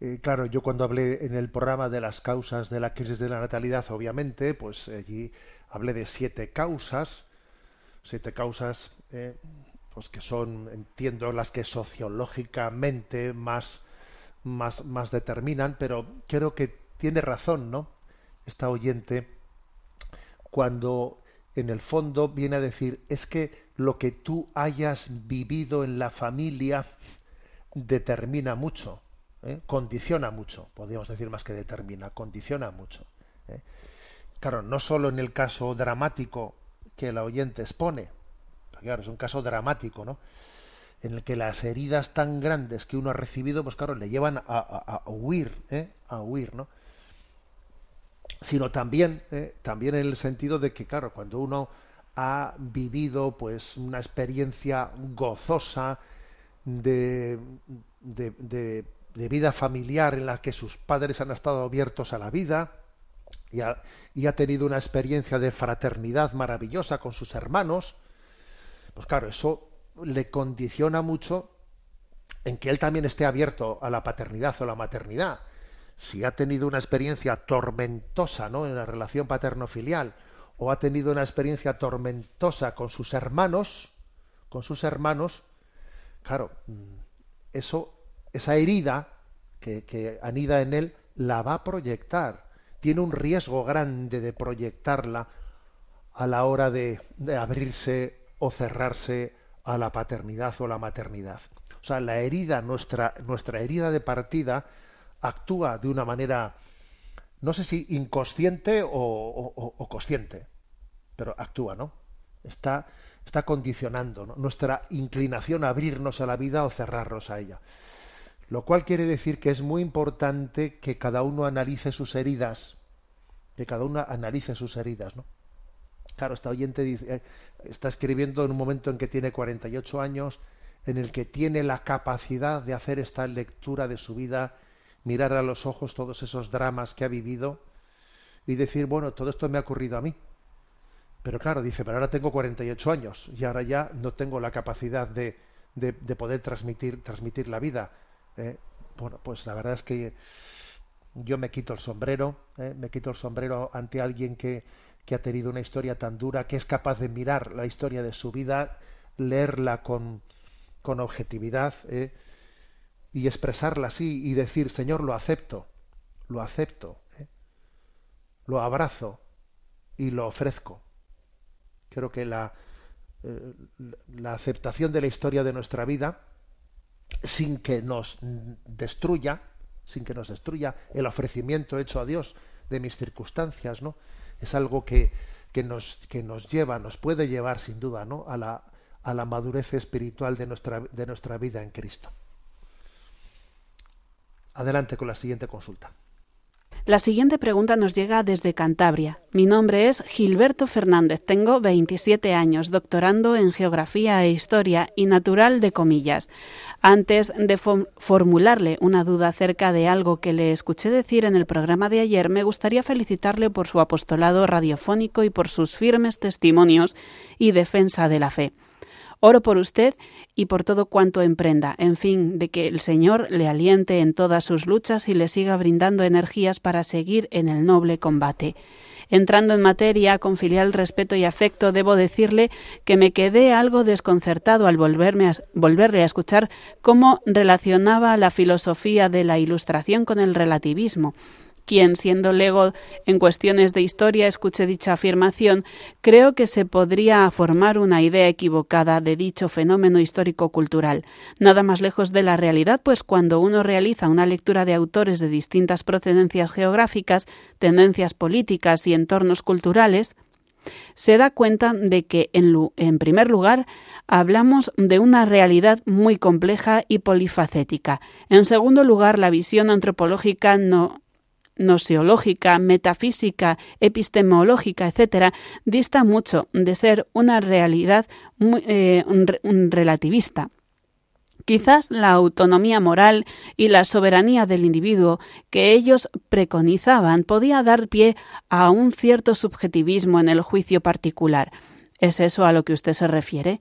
Eh, claro, yo cuando hablé en el programa de las causas de la crisis de la natalidad, obviamente, pues allí hablé de siete causas, siete causas, eh, pues que son, entiendo, las que sociológicamente más, más, más determinan, pero creo que tiene razón, ¿no? Esta oyente cuando en el fondo viene a decir es que lo que tú hayas vivido en la familia determina mucho, ¿eh? condiciona mucho, podríamos decir más que determina, condiciona mucho. ¿eh? Claro, no solo en el caso dramático que la oyente expone, claro, es un caso dramático, ¿no? En el que las heridas tan grandes que uno ha recibido, pues claro, le llevan a, a huir, ¿eh? a huir, ¿no? Sino también, eh, también en el sentido de que, claro, cuando uno ha vivido pues una experiencia gozosa de, de, vida familiar en la que sus padres han estado abiertos a la vida y ha, y ha tenido una experiencia de fraternidad maravillosa con sus hermanos, pues claro, eso le condiciona mucho en que él también esté abierto a la paternidad o la maternidad si ha tenido una experiencia tormentosa ¿no? en la relación paterno-filial o ha tenido una experiencia tormentosa con sus hermanos, con sus hermanos, claro, mm, eso, esa herida que, anida en él la va a proyectar. Tiene un riesgo grande de proyectarla a la hora de, de abrirse o cerrarse a la paternidad o la maternidad. O sea, la herida, nuestra, nuestra herida de partida, actúa de una manera, no sé si inconsciente o, consciente, pero actúa, ¿no? Está, está condicionando nuestra inclinación a abrirnos a la vida o cerrarnos a ella. Lo cual quiere decir que es muy importante que cada uno analice sus heridas, que cada uno analice sus heridas, ¿no? Claro, esta oyente eh, está escribiendo en un momento en que tiene 48 años, en el que tiene la capacidad de hacer esta lectura de su vida mirar a los ojos todos esos dramas que ha vivido y decir, bueno, todo esto me ha ocurrido a mí. Pero claro, dice, pero ahora tengo 48 años y ahora ya no tengo la capacidad de, de, poder transmitir, transmitir la vida. ¿eh? bueno, pues la verdad es que yo me quito el sombrero, ¿eh? me quito el sombrero ante alguien que, que, ha tenido una historia tan dura, que es capaz de mirar la historia de su vida, leerla con, con objetividad. ¿eh? Y expresarla así y decir, Señor, lo acepto, lo acepto, ¿eh? lo abrazo y lo ofrezco. Creo que la, eh, la aceptación de la historia de nuestra vida, sin que nos destruya, sin que nos destruya el ofrecimiento hecho a Dios de mis circunstancias, ¿no? Es algo que, que, nos, que nos lleva, nos puede llevar sin duda, ¿no? A la, a la madurez espiritual de nuestra, de nuestra vida en Cristo. Adelante con la siguiente consulta. La siguiente pregunta nos llega desde Cantabria. Mi nombre es Gilberto Fernández, tengo 27 años, doctorando en Geografía e Historia y natural de comillas. Antes de formularle una duda acerca de algo que le escuché decir en el programa de ayer, me gustaría felicitarle por su apostolado radiofónico y por sus firmes testimonios y defensa de la fe. Oro por usted y por todo cuanto emprenda, en fin, de que el Señor le aliente en todas sus luchas y le siga brindando energías para seguir en el noble combate. Entrando en materia, con filial respeto y afecto, debo decirle que me quedé algo desconcertado al volverme a, volverle a escuchar cómo relacionaba la filosofía de la ilustración con el relativismo quien, siendo lego en cuestiones de historia, escuche dicha afirmación, creo que se podría formar una idea equivocada de dicho fenómeno histórico-cultural. Nada más lejos de la realidad, pues cuando uno realiza una lectura de autores de distintas procedencias geográficas, tendencias políticas y entornos culturales, se da cuenta de que, en, en, primer lugar, hablamos de una realidad muy compleja y polifacética. En segundo lugar, la visión antropológica no noseológica, metafísica, epistemológica, etcétera, dista mucho de ser una realidad eh, relativista. Quizás la autonomía moral y la soberanía del individuo que ellos preconizaban podía dar pie a un cierto subjetivismo en el juicio particular. ¿Es eso a lo que usted se refiere?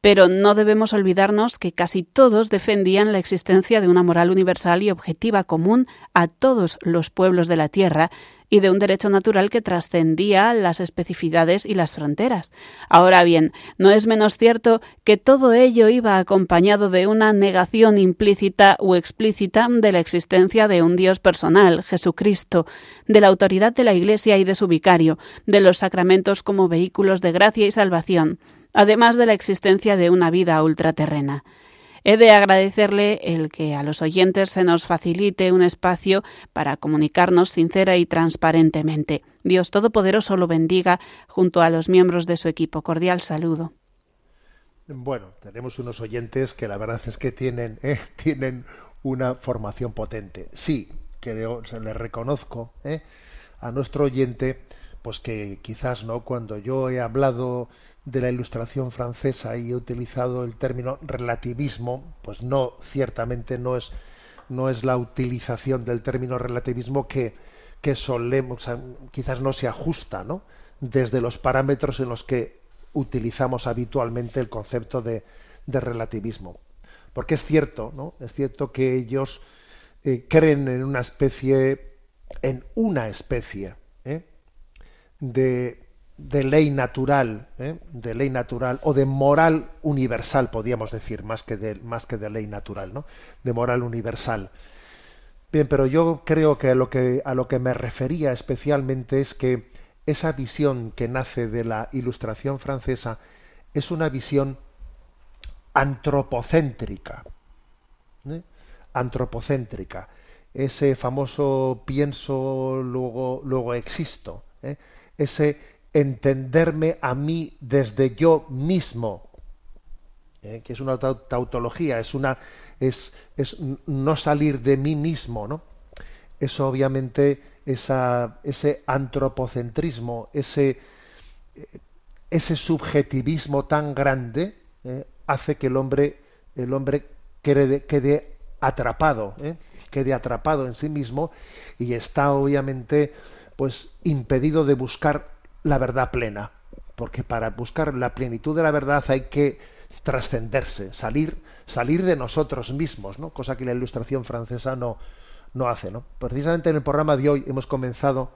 Pero no debemos olvidarnos que casi todos defendían la existencia de una moral universal y objetiva común a todos los pueblos de la Tierra y de un derecho natural que trascendía las especificidades y las fronteras. Ahora bien, no es menos cierto que todo ello iba acompañado de una negación implícita o explícita de la existencia de un Dios personal, Jesucristo, de la autoridad de la Iglesia y de su vicario, de los sacramentos como vehículos de gracia y salvación, además de la existencia de una vida ultraterrena. He de agradecerle el que a los oyentes se nos facilite un espacio para comunicarnos sincera y transparentemente. Dios Todopoderoso lo bendiga junto a los miembros de su equipo. Cordial saludo. Bueno, tenemos unos oyentes que la verdad es que tienen, eh, tienen una formación potente. Sí, creo, se le reconozco eh, a nuestro oyente, pues que quizás no, cuando yo he hablado de la ilustración francesa y he utilizado el término relativismo, pues no, ciertamente no es, no es la utilización del término relativismo que, que solemos, quizás no se ajusta, ¿no? Desde los parámetros en los que utilizamos habitualmente el concepto de, de relativismo. Porque es cierto, ¿no? Es cierto que ellos eh, creen en una especie, en una especie ¿eh? de de ley natural, ¿eh? de ley natural o de moral universal, podríamos decir, más que de, más que de ley natural, ¿no? De moral universal. Bien, pero yo creo que a lo que a lo que me refería especialmente es que esa visión que nace de la Ilustración francesa es una visión antropocéntrica, ¿eh? antropocéntrica. Ese famoso pienso luego luego existo, ¿eh? ese entenderme a mí desde yo mismo, ¿eh? que es una tautología, es una es, es, no salir de mí mismo, ¿no? Eso obviamente esa, ese antropocentrismo, ese ese subjetivismo tan grande ¿eh? hace que el hombre el hombre quede, quede atrapado, ¿eh? quede atrapado en sí mismo y está obviamente pues impedido de buscar la verdad plena, porque para buscar la plenitud de la verdad hay que trascenderse, salir, salir de nosotros mismos, ¿no? Cosa que la ilustración francesa no, no hace, ¿no? Precisamente en el programa de hoy hemos comenzado,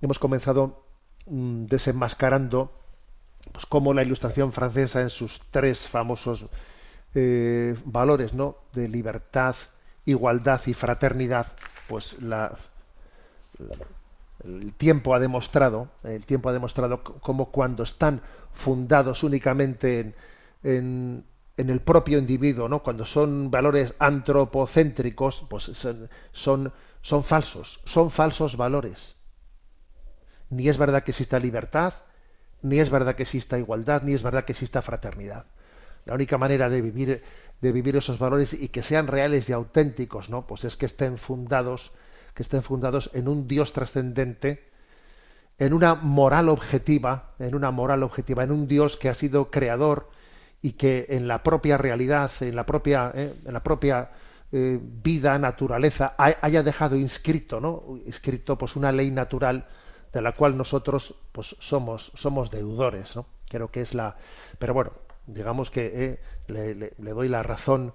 hemos comenzado mm, desenmascarando pues cómo la ilustración francesa en sus tres famosos eh, valores, ¿no? De libertad, igualdad y fraternidad, pues la el tiempo ha demostrado, el tiempo ha demostrado como cuando están fundados únicamente en, el propio individuo, ¿no? Cuando son valores antropocéntricos, pues son, son, son falsos, son falsos valores. Ni es verdad que exista libertad, ni es verdad que exista igualdad, ni es verdad que exista fraternidad. La única manera de vivir, de vivir esos valores y que sean reales y auténticos, ¿no? Pues es que estén fundados que estén fundados en un Dios trascendente, en una moral objetiva, en una moral objetiva, en un Dios que ha sido creador y que en la propia realidad, en la propia, eh, en la propia eh, vida, naturaleza, haya dejado inscrito, ¿no? Inscrito pues una ley natural de la cual nosotros pues somos somos deudores, ¿no? Creo que es la, pero bueno, digamos que eh, le, doy la razón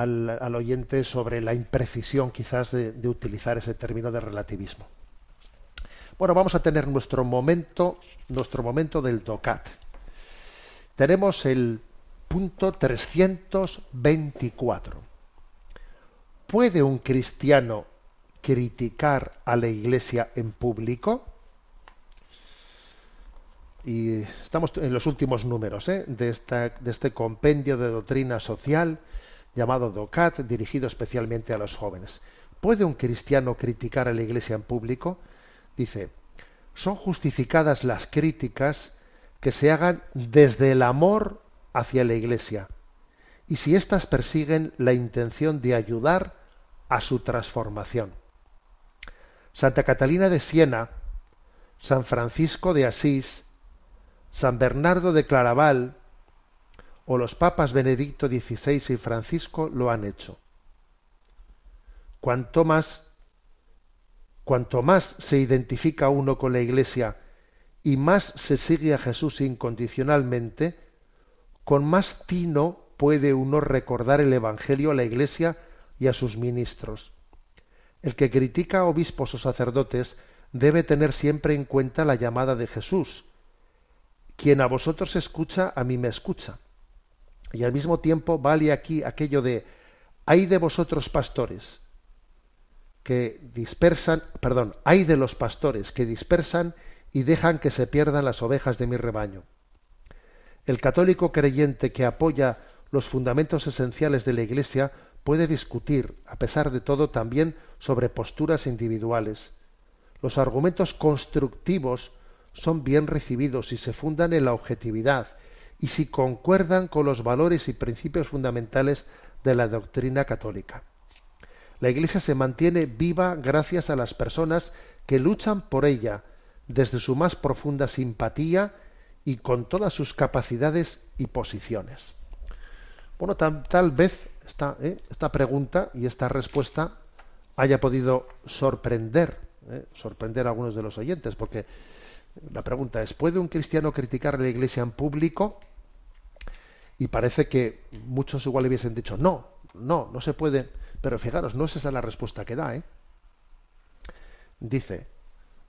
al, oyente sobre la imprecisión quizás de, utilizar ese término de relativismo. Bueno, vamos a tener nuestro momento, nuestro momento del DOCAT. Tenemos el punto 324. ¿Puede un cristiano criticar a la Iglesia en público? Y estamos en los últimos números ¿eh? de, de este compendio de doctrina social llamado DOCAT, dirigido especialmente a los jóvenes. ¿Puede un cristiano criticar a la Iglesia en público? Dice, son justificadas las críticas que se hagan desde el amor hacia la Iglesia, y si éstas persiguen la intención de ayudar a su transformación. Santa Catalina de Siena, San Francisco de Asís, San Bernardo de Claraval o los papas Benedicto XVI y Francisco lo han hecho. Cuanto más Cuanto más se identifica uno con la Iglesia y más se sigue a Jesús incondicionalmente, con más tino puede uno recordar el Evangelio a la Iglesia y a sus ministros. El que critica a obispos o sacerdotes debe tener siempre en cuenta la llamada de Jesús. Quien a vosotros escucha, a mí me escucha. Y al mismo tiempo vale aquí aquello de, hay de vosotros pastores, que dispersan, perdón, hay de los pastores que dispersan y dejan que se pierdan las ovejas de mi rebaño. El católico creyente que apoya los fundamentos esenciales de la Iglesia puede discutir, a pesar de todo, también sobre posturas individuales. Los argumentos constructivos son bien recibidos si se fundan en la objetividad y si concuerdan con los valores y principios fundamentales de la doctrina católica. La Iglesia se mantiene viva gracias a las personas que luchan por ella desde su más profunda simpatía y con todas sus capacidades y posiciones. Bueno, tal, vez esta, ¿eh? esta, pregunta y esta respuesta haya podido sorprender, ¿eh? sorprender a algunos de los oyentes, porque la pregunta es, ¿puede un cristiano criticar a la Iglesia en público? Y parece que muchos igual hubiesen dicho, no, no, no se puede pero fijaros, no es esa la respuesta que da. ¿eh? Dice,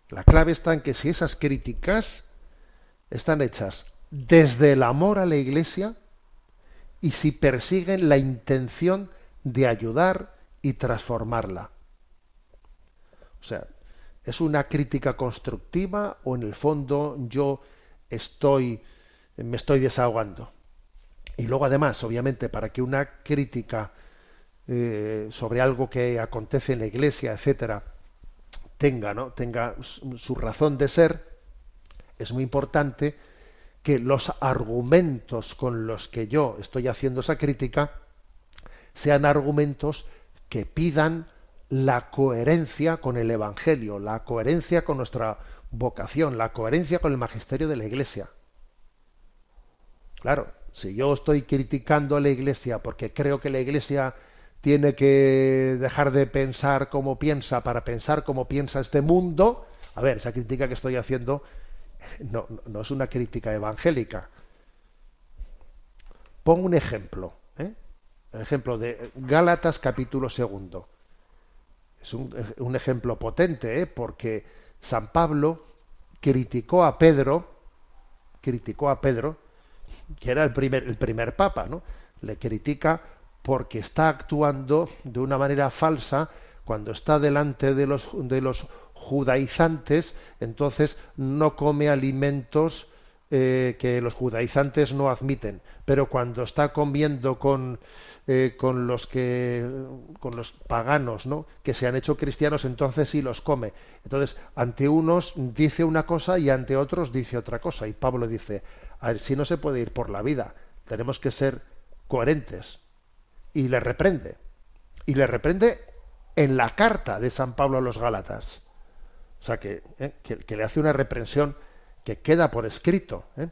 la clave está en que si esas críticas están hechas desde el amor a la Iglesia y si persiguen la intención de ayudar y transformarla. O sea, ¿es una crítica constructiva o en el fondo yo estoy me estoy desahogando? Y luego además, obviamente, para que una crítica eh, sobre algo que acontece en la iglesia, etcétera, tenga, ¿no? tenga su razón de ser, es muy importante que los argumentos con los que yo estoy haciendo esa crítica sean argumentos que pidan la coherencia con el Evangelio, la coherencia con nuestra vocación, la coherencia con el magisterio de la Iglesia. Claro, si yo estoy criticando a la Iglesia porque creo que la Iglesia tiene que dejar de pensar como piensa para pensar como piensa este mundo, a ver, esa crítica que estoy haciendo no, es una crítica evangélica. Pongo un ejemplo, ¿eh? el ejemplo de Gálatas capítulo segundo. Es un, un ejemplo potente, ¿eh? porque San Pablo criticó a Pedro, criticó a Pedro, que era el primer, el primer papa, ¿no? Le critica porque está actuando de una manera falsa cuando está delante de los, de los judaizantes, entonces no come alimentos eh, que los judaizantes no admiten, pero cuando está comiendo con, eh, con los que con los paganos, ¿no? que se han hecho cristianos, entonces sí los come. Entonces, ante unos dice una cosa y ante otros dice otra cosa. Y Pablo dice, a ver, si no se puede ir por la vida, tenemos que ser coherentes y le reprende. Y le reprende en la carta de San Pablo a los Gálatas. O sea, que, eh, que, le hace una reprensión que queda por escrito. ¿eh?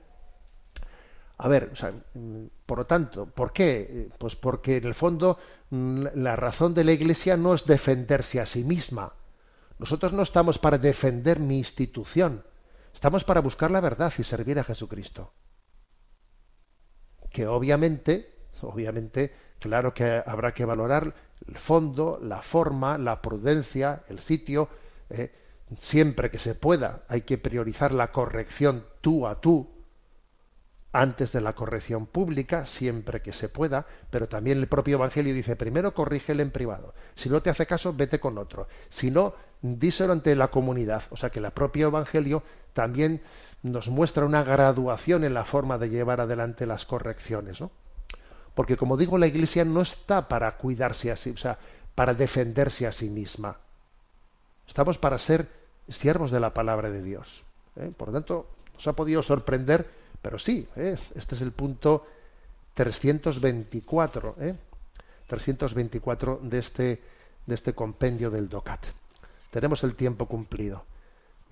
A ver, mm, por lo tanto, ¿por qué? Pues porque en el fondo mm, la razón de la Iglesia no es defenderse a sí misma. Nosotros no estamos para defender mi institución, estamos para buscar la verdad y servir a Jesucristo. Que obviamente, obviamente, claro que habrá que valorar el fondo, la forma, la prudencia, el sitio. Eh, siempre que se pueda, hay que priorizar la corrección tú a tú, antes de la corrección pública, siempre que se pueda, pero también el propio Evangelio dice, primero corrígele en privado, si no te hace caso, vete con otro, si no, díselo ante la comunidad, o sea que el propio Evangelio también nos muestra una graduación en la forma de llevar adelante las correcciones, ¿no? Porque como digo, la Iglesia no está para cuidarse así, o sea, para defenderse a sí misma. Estamos para ser siervos de la palabra de Dios. ¿eh? Por lo tanto, nos ha podido sorprender pero sí, ¿eh? este es el punto 324, ¿eh? 324 de este, de este compendio del DOCAT. Tenemos el tiempo cumplido.